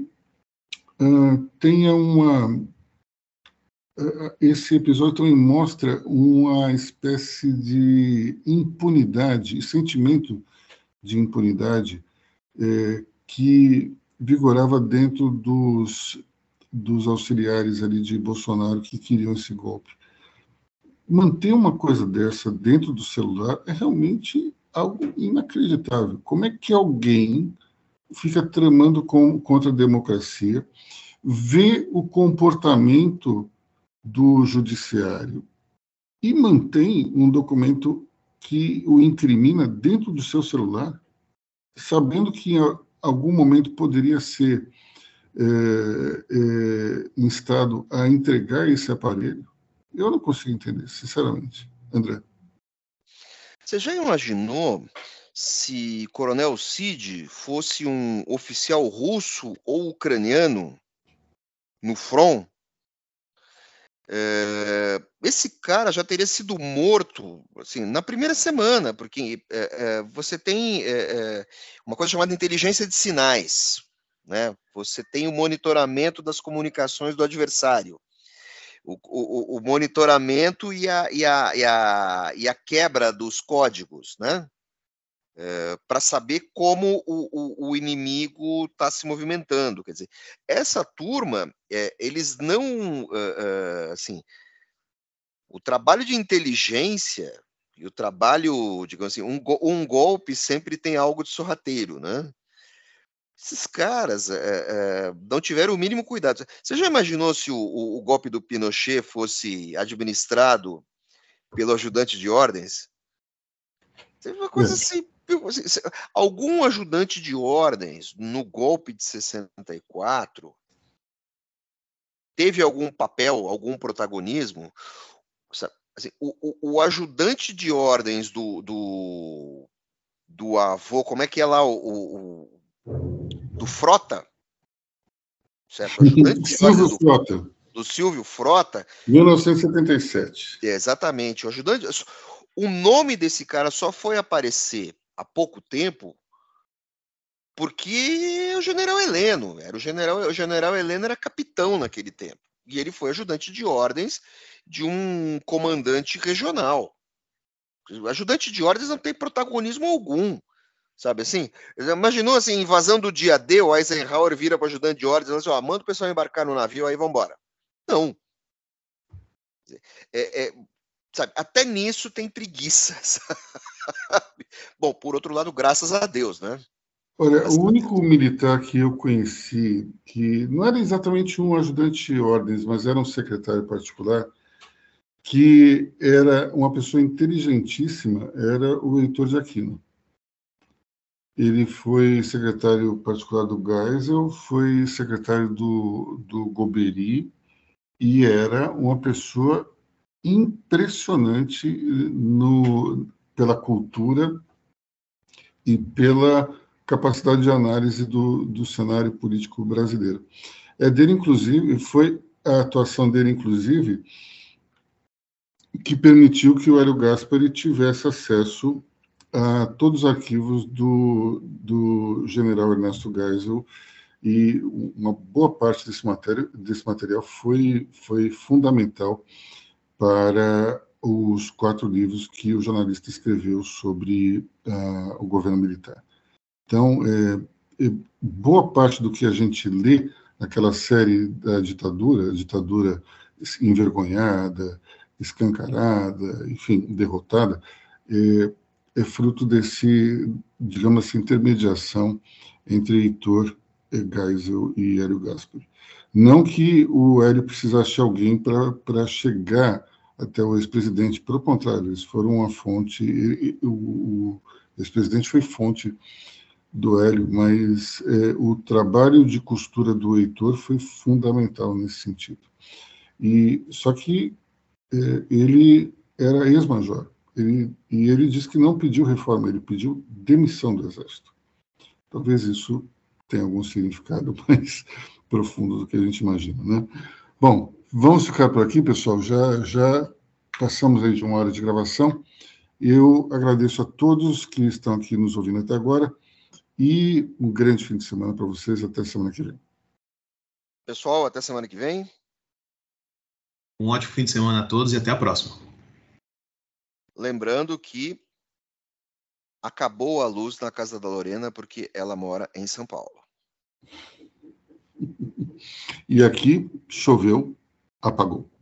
uh, tenha uma. Uh, esse episódio também mostra uma espécie de impunidade, sentimento de impunidade é, que vigorava dentro dos dos auxiliares ali de Bolsonaro que queriam esse golpe. Manter uma coisa dessa dentro do celular é realmente algo inacreditável. Como é que alguém fica tramando com, contra a democracia, vê o comportamento do judiciário e mantém um documento que o incrimina dentro do seu celular, sabendo que em algum momento poderia ser é, é, instado a entregar esse aparelho, eu não consigo entender, sinceramente. André. Você já imaginou se Coronel Cid fosse um oficial russo ou ucraniano no front? É, esse cara já teria sido morto assim, na primeira semana, porque é, é, você tem uma coisa chamada inteligência de sinais né? Você tem o monitoramento das comunicações do adversário, o, o, o monitoramento e a, e, a, e, a, e a quebra dos códigos, né? É, para saber como o, o, o inimigo está se movimentando. Quer dizer, essa turma, é, eles não, é, assim, o trabalho de inteligência e o trabalho, digamos assim, um, um golpe sempre tem algo de sorrateiro, né? Esses caras é, é, não tiveram o mínimo cuidado. Você já imaginou se o, o, o, golpe do Pinochet fosse administrado pelo ajudante de ordens? Teve uma coisa assim, assim. Algum ajudante de ordens no golpe de 64 teve algum papel, algum protagonismo? Assim, o, o, ajudante de ordens do, do, do avô, como é que é lá o, do Frota, certo? Silvio do, Frota. Do Silvio Frota. 1977. exatamente. O ajudante. O nome desse cara só foi aparecer há pouco tempo porque o general Heleno, era o general, o general Heleno era capitão naquele tempo. E ele foi ajudante de ordens de um comandante regional. O ajudante de ordens não tem protagonismo algum. Sabe assim? Imaginou assim, invasão do dia D, o Eisenhower vira para o ajudante de ordens e assim: ó, manda o pessoal embarcar no navio, aí vamos embora. Não. É, é, sabe, até nisso tem preguiça. Sabe? Bom, por outro lado, graças a Deus, né? Olha, o único militar que eu conheci, que não era exatamente um ajudante de ordens, mas era um secretário particular, que era uma pessoa inteligentíssima, era o Heitor de Aquino. Ele foi secretário particular do Geisel, foi secretário do, do Goberi e era uma pessoa impressionante no, pela cultura e pela capacidade de análise do, do cenário político brasileiro. É dele, inclusive, foi a atuação dele, inclusive, que permitiu que o Hélio Gaspari tivesse acesso a todos os arquivos do, do general Ernesto Geisel e uma boa parte desse, desse material foi, foi fundamental para os quatro livros que o jornalista escreveu sobre uh, o governo militar. Então, é, é, boa parte do que a gente lê naquela série da ditadura, ditadura envergonhada, escancarada, enfim, derrotada, é, é fruto desse, digamos assim, intermediação entre Heitor Geisel e Hélio Gaspari. Não que o Hélio precisasse de alguém para chegar até o ex-presidente, pelo contrário, eles foram uma fonte, e, e, o, o ex-presidente foi fonte do Hélio, mas é, o trabalho de costura do Heitor foi fundamental nesse sentido. E só que é, ele era ex-major. Ele, e ele disse que não pediu reforma, ele pediu demissão do Exército. Talvez isso tenha algum significado mais profundo do que a gente imagina, né? Bom, vamos ficar por aqui, pessoal. Já, já passamos aí de uma hora de gravação. Eu agradeço a todos que estão aqui nos ouvindo até agora e um grande fim de semana para vocês. Até semana que vem. Pessoal, até semana que vem. Um ótimo fim de semana a todos e até a próxima. Lembrando que acabou a luz na casa da Lorena porque ela mora em São Paulo. E aqui choveu, apagou.